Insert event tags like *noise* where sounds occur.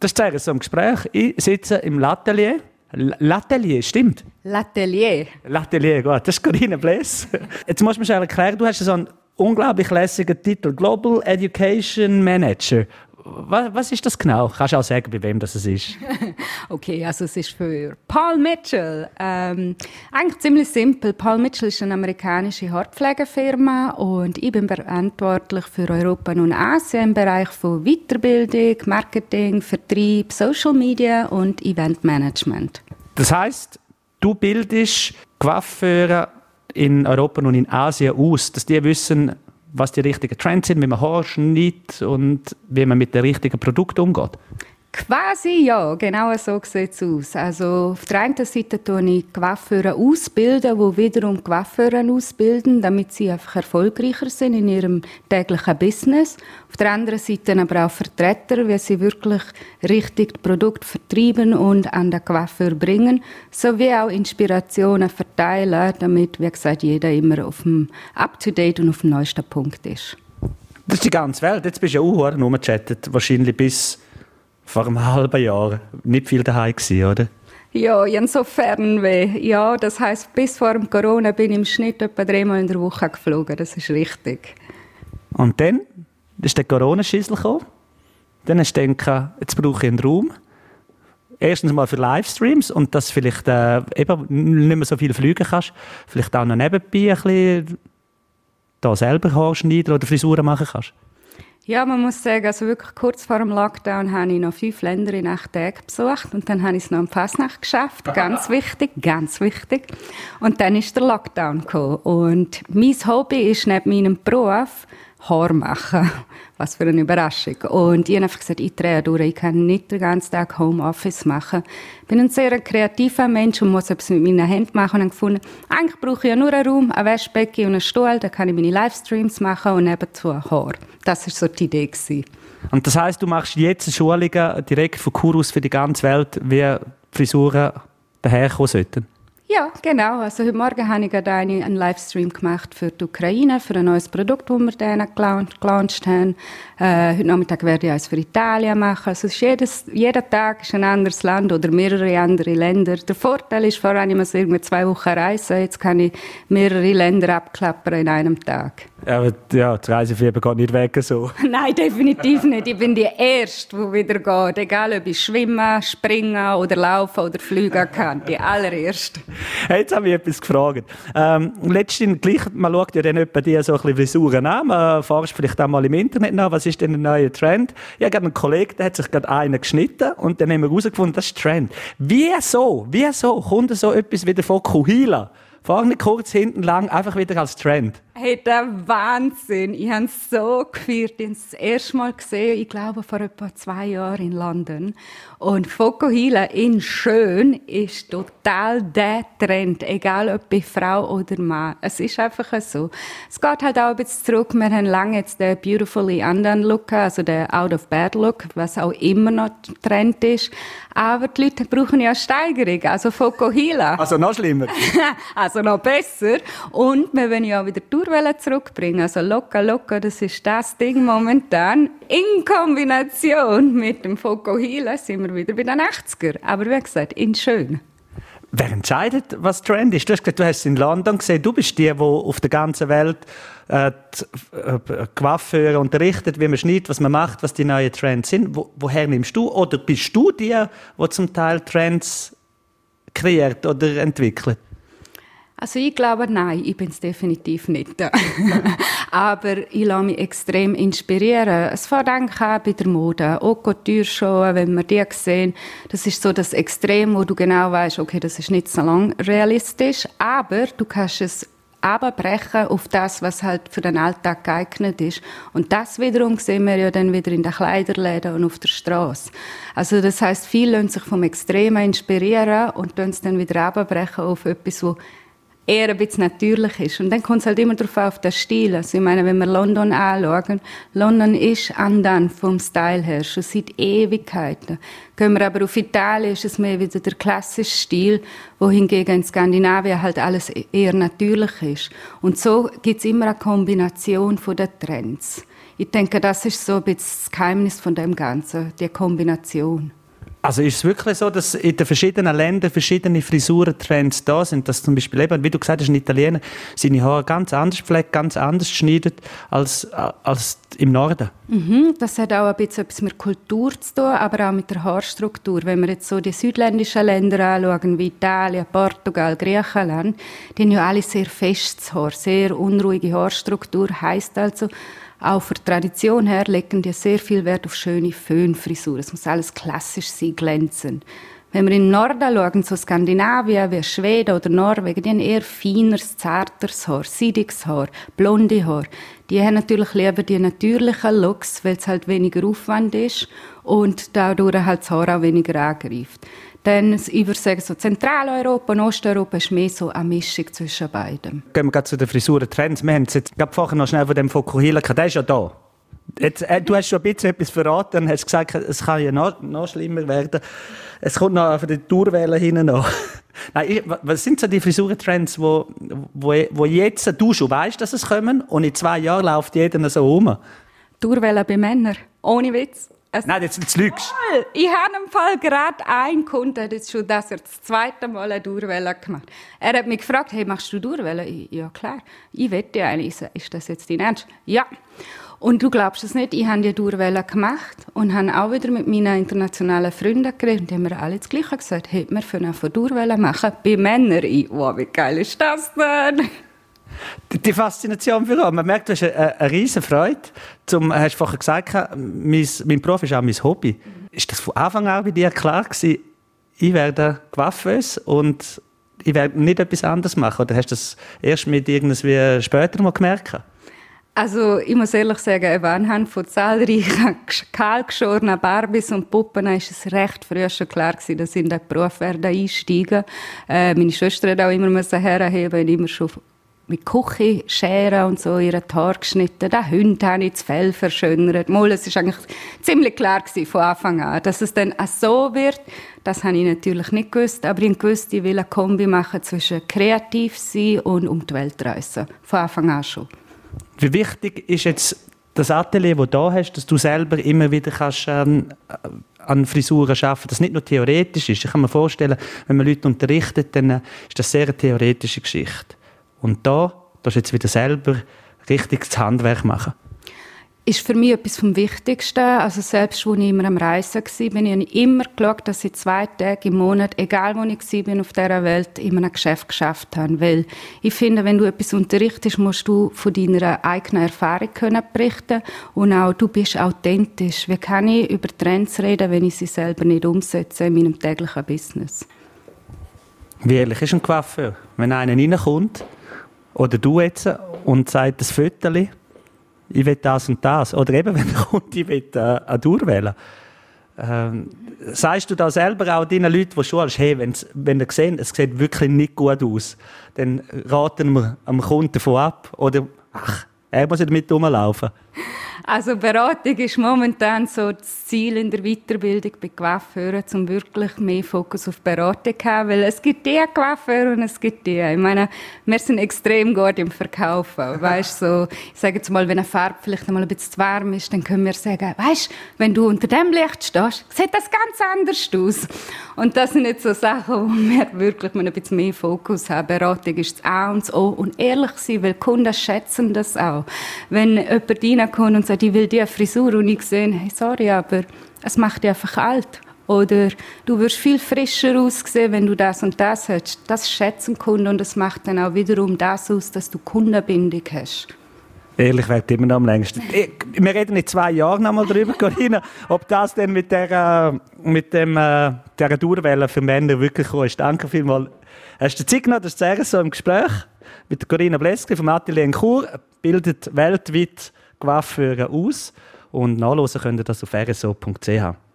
Das ist so ein Gespräch. Ich sitze im Latelier. Latelier, stimmt? Latelier. Latelier, gut. Das ist Corinne Bless. *laughs* Jetzt musst du mir schnell erklären, du hast so einen unglaublich lässigen Titel. Global Education Manager was, was, ist das genau? Kannst du auch sagen, bei wem das ist? *laughs* okay, also es ist für Paul Mitchell. Ähm, eigentlich ziemlich simpel. Paul Mitchell ist eine amerikanische Haarpflegefirma und ich bin verantwortlich für Europa und Asien im Bereich von Weiterbildung, Marketing, Vertrieb, Social Media und Eventmanagement. Das heißt, du bildest Coiffeure in Europa und in Asien aus, dass die wissen, was die richtigen Trends sind, wie man Haar schneidet und wie man mit den richtigen Produkten umgeht? Quasi ja, genau so sieht es aus. Also auf der einen Seite tue ich Coiffeure ausbilden, die wiederum Coiffeure ausbilden, damit sie einfach erfolgreicher sind in ihrem täglichen Business. Auf der anderen Seite aber auch Vertreter, wie sie wirklich richtig Produkt vertreiben und an den Coiffeur bringen, sowie auch Inspirationen verteilen, damit, wie gesagt, jeder immer auf dem Up-to-Date und auf dem neuesten Punkt ist. Das ist die ganze Welt. Jetzt bist du ja auch rumgechattet, wahrscheinlich bis vor einem halben Jahr nicht viel daheim gewesen, oder? Ja, insofern weh. Ja, das heißt, bis vor dem Corona bin ich im Schnitt etwa dreimal in der Woche geflogen. Das ist richtig. Und dann ist der Corona-Schissel gekommen. Dann hast du gedacht, jetzt brauche ich einen Raum. Erstens mal für Livestreams und dass du vielleicht äh, eben nicht mehr so viel fliegen kannst. Vielleicht auch noch nebenbei ein bisschen da selber schneiden oder Frisuren machen kannst. Ja, man muss sagen, also wirklich kurz vor dem Lockdown habe ich noch fünf Länder in acht Tagen besucht und dann habe ich es noch am Fasnacht geschafft. *laughs* Ganz wichtig, ganz wichtig. Und dann ist der Lockdown gekommen. Und mein Hobby ist neben meinem Beruf Haar machen. Was für eine Überraschung. Und ich habe einfach gesagt, ich drehe durch. Ich kann nicht den ganzen Tag Homeoffice machen. Ich bin ein sehr kreativer Mensch und muss etwas mit meinen Händen machen. Und habe gefunden, eigentlich brauche ich ja nur einen Raum, ein Waschbecken und einen Stuhl. Da kann ich meine Livestreams machen und nebenzu Haar. Das war so die Idee. Gewesen. Und das heißt, du machst jetzt Schulungen direkt von Kurus für die ganze Welt, wie Frisuren daherkommen sollten? Ja, genau. Also heute Morgen habe ich gerade einen Livestream gemacht für die Ukraine, für ein neues Produkt, das wir denen gelauncht haben. Äh, heute Nachmittag werde ich eins für Italien machen. Also ist jedes, jeder Tag ist ein anderes Land oder mehrere andere Länder. Der Vorteil ist, vorher ich muss irgendwie zwei Wochen reisen. Jetzt kann ich mehrere Länder abklappern in einem Tag. Aber ja, das Reisefieber geht nicht weg so. *laughs* Nein, definitiv nicht. Ich bin die Erste, die wieder geht. Egal, ob ich schwimmen, springen oder laufen oder fliegen kann. Die allererste. Hey, jetzt habe ich etwas gefragt. Ähm, letztens, gleich, man schaut ja dann etwa die so ein bisschen Frisuren an. Man forscht vielleicht auch mal im Internet nach, was ist denn ein neuer Trend? Ich habe einen Kollegen, der hat sich gerade einen geschnitten und dann haben wir herausgefunden, das ist Trend. Wieso, wieso kommt so etwas wieder von Kuhila? Vorne kurz, hinten lang, einfach wieder als Trend. Hey, der Wahnsinn. Ich habe es so gefeiert. Ich habe es das erste Mal gesehen, ich glaube, vor etwa zwei Jahren in London. Und Fokuhila in schön ist total der Trend. Egal, ob bei Frau oder Mann. Es ist einfach so. Es geht halt auch ein bisschen zurück. Wir haben lange jetzt den Beautifully Undone Look, also den Out of Bed Look, was auch immer noch Trend ist. Aber die Leute brauchen ja Steigerung, also Fokuhila. Also noch schlimmer. *laughs* also noch besser. Und wir wollen ja auch wieder durch zurückbringen. Also locker, locker, das ist das Ding momentan. In Kombination mit dem Fokuhila sind wir wieder bei den 80er. Aber wie gesagt, in schön. Wer entscheidet, was Trend ist? Du hast gesagt, du hast es in London gesehen. Du bist die, die auf der ganzen Welt äh, äh, Coiffeure unterrichtet, wie man schneidet, was man macht, was die neuen Trends sind. Wo, woher nimmst du? Oder bist du die, die zum Teil Trends kreiert oder entwickelt? Also ich glaube, nein, ich bin es definitiv nicht. *laughs* Aber ich lasse mich extrem inspirieren. Es fängt eigentlich an bei der Mode. Auch Couture-Show, wenn wir die sehen, das ist so das Extrem, wo du genau weißt, okay, das ist nicht so lang realistisch, aber du kannst es abbrechen auf das, was halt für den Alltag geeignet ist. Und das wiederum sehen wir ja dann wieder in den Kleiderläden und auf der Straße. Also das heißt, viele lassen sich vom Extremen inspirieren und dann es dann wieder abbrechen auf etwas, wo eher ein bisschen natürlich ist. Und dann kommt es halt immer darauf auf den Stil. Also ich meine, wenn wir London anschauen, London ist andern vom Style her, schon seit Ewigkeiten. Gehen wir aber auf Italien, ist es mehr wieder der klassische Stil, wohingegen in Skandinavien halt alles eher natürlich ist. Und so gibt es immer eine Kombination von den Trends. Ich denke, das ist so ein bisschen das Geheimnis von dem Ganzen, die Kombination. Also ist es wirklich so, dass in den verschiedenen Ländern verschiedene Frisurentrends da sind, dass zum Beispiel eben, wie du gesagt hast, ein Italiener seine Haare ganz anders pflegt, ganz anders schneidet als, als im Norden? Mhm, das hat auch ein bisschen etwas mit Kultur zu tun, aber auch mit der Haarstruktur. Wenn wir jetzt so die südländischen Länder anschauen, wie Italien, Portugal, Griechenland, die haben ja alle sehr festes Haar, sehr unruhige Haarstruktur, heißt also, auch für die Tradition her legen die sehr viel Wert auf schöne Föhnfrisuren. Es muss alles klassisch sein, glänzen. Wenn wir in den Norden schauen, so Skandinavien wie Schweden oder Norwegen, die haben eher feines, zarteres Haar, seidiges Haar, blonde Haar. Die haben natürlich lieber die natürlichen Looks, weil es halt weniger Aufwand ist und dadurch halt das Haar auch weniger angreift. Dann, ich würde sagen, so Zentraleuropa und Osteuropa ist mehr so eine Mischung zwischen beiden. Gehen wir zu den Frisurentrends. Wir haben jetzt gerade vorher noch schnell von dem Fokuhila. Der ist ja da. Jetzt, äh, du hast schon ein bisschen etwas verraten und hast gesagt, es kann ja noch, noch schlimmer werden. Es kommt noch von den Tourwellen hinten noch. *laughs* Nein, was sind so die Frisurentrends, wo, wo, wo jetzt du schon weißt, dass es kommen und in zwei Jahren läuft jeder so rum? Tourwellen bei Männern. Ohne Witz. Es Nein, jetzt, jetzt lügst Ich habe im Fall gerade einen Kunden, der jetzt schon das, das zweite Mal eine Durwelle gemacht Er hat mich gefragt, hey, machst du Durwelle? Ja, klar. Ich wette eigentlich, ist das jetzt dein Ernst? Ja. Und du glaubst es nicht, ich habe die Durwelle gemacht und habe auch wieder mit meinen internationalen Freunden geredet und die haben mir alle das Gleiche gesagt, hey, wir können von Durwelle machen bei Männern. Ich, wow, wie geil ist das denn? Die Faszination für. Man merkt, du hast eine, eine riesen Freude. Zum, hast du vorher gesagt, mein, mein Beruf ist auch mein Hobby. Ist das von Anfang an bei dir klar gewesen, ich werde Coiffeuse und ich werde nicht etwas anderes machen? Oder hast du das erst mit irgendwie später mal gemerkt? Also ich muss ehrlich sagen, anhand von zahlreichen kahlgeschorenen Barbies und Puppen ist es recht früh schon klar gewesen, dass ich in den Beruf werde einsteigen. Äh, meine Schwester hat auch immer herheben und immer schon mit Küchenscheren und so ihre Haare geschnitten. Den Hund habe ich das Fell verschönert. Mal, es war eigentlich ziemlich klar gewesen, von Anfang an. Dass es dann auch so wird, das habe ich natürlich nicht gewusst. Aber ich wusste, ich will eine Kombi machen zwischen kreativ sein und um die Welt reisen. Von Anfang an schon. Wie wichtig ist jetzt das Atelier, das du da hast, dass du selber immer wieder kannst, ähm, an Frisuren arbeiten, das nicht nur theoretisch ist. Ich kann mir vorstellen, wenn man Leute unterrichtet, dann äh, ist das sehr eine theoretische Geschichte. Und da darfst du jetzt wieder selber richtig das Handwerk machen. Ist für mich etwas vom Wichtigsten. Also selbst, als ich immer am Reisen war, bin ich immer geschaut, dass ich zwei Tage im Monat, egal wo ich bin auf dieser Welt, in einem Geschäft geschafft habe. Weil ich finde, wenn du etwas unterrichtest, musst du von deiner eigenen Erfahrung können berichten und auch du bist authentisch. Wie kann ich über Trends reden, wenn ich sie selber nicht umsetze in meinem täglichen Business? Wie ehrlich ist ein Coiffeur? Wenn einer reinkommt oder du jetzt und sagt das Fötterli, ich will das und das. Oder eben, *laughs* wenn er kommt, ich will äh, eine Tour Ähm, sagst du da selber auch deinen Leuten, die schon hast, hey, wenn's, wenn ihr sehen, es sieht wirklich nicht gut aus, dann raten wir am Kunden davon ab? Oder, ach, er muss ja damit rumlaufen. Also Beratung ist momentan so das Ziel in der Weiterbildung bei Coiffeuren, um wirklich mehr Fokus auf Beratung zu haben, weil es gibt die Coiffeure und es gibt die. Ich meine, wir sind extrem gut im Verkaufen. Weißt so, ich sage jetzt mal, wenn eine Farbe vielleicht einmal ein bisschen zu warm ist, dann können wir sagen, weißt, wenn du unter dem Licht stehst, sieht das ganz anders aus. Und das sind jetzt so Sachen, wo wir wirklich ein bisschen mehr Fokus haben. Beratung ist das A und das O und ehrlich sein, weil Kunden schätzen das auch. Wenn jemand reinkommt und sagt, ich will diese Frisur und ich sehe, hey, sorry, aber es macht dich einfach alt. Oder du wirst viel frischer aussehen, wenn du das und das hast. Das schätzen Kunden und das macht dann auch wiederum das aus, dass du Kundenbindung hast. Ehrlich wird immer noch am längsten. *laughs* Wir reden in zwei Jahren noch mal darüber, Corinna, ob das denn mit der, mit dem, äh, der Durwelle für Männer wirklich kommt. ist. Danke vielmals. Hast du Zeit genommen, das zu sagen, so im Gespräch mit Corinna Bleski vom Atelier in Chur, bildet weltweit Coiffeure aus und nachlesen könnt ihr das auf rso.ch.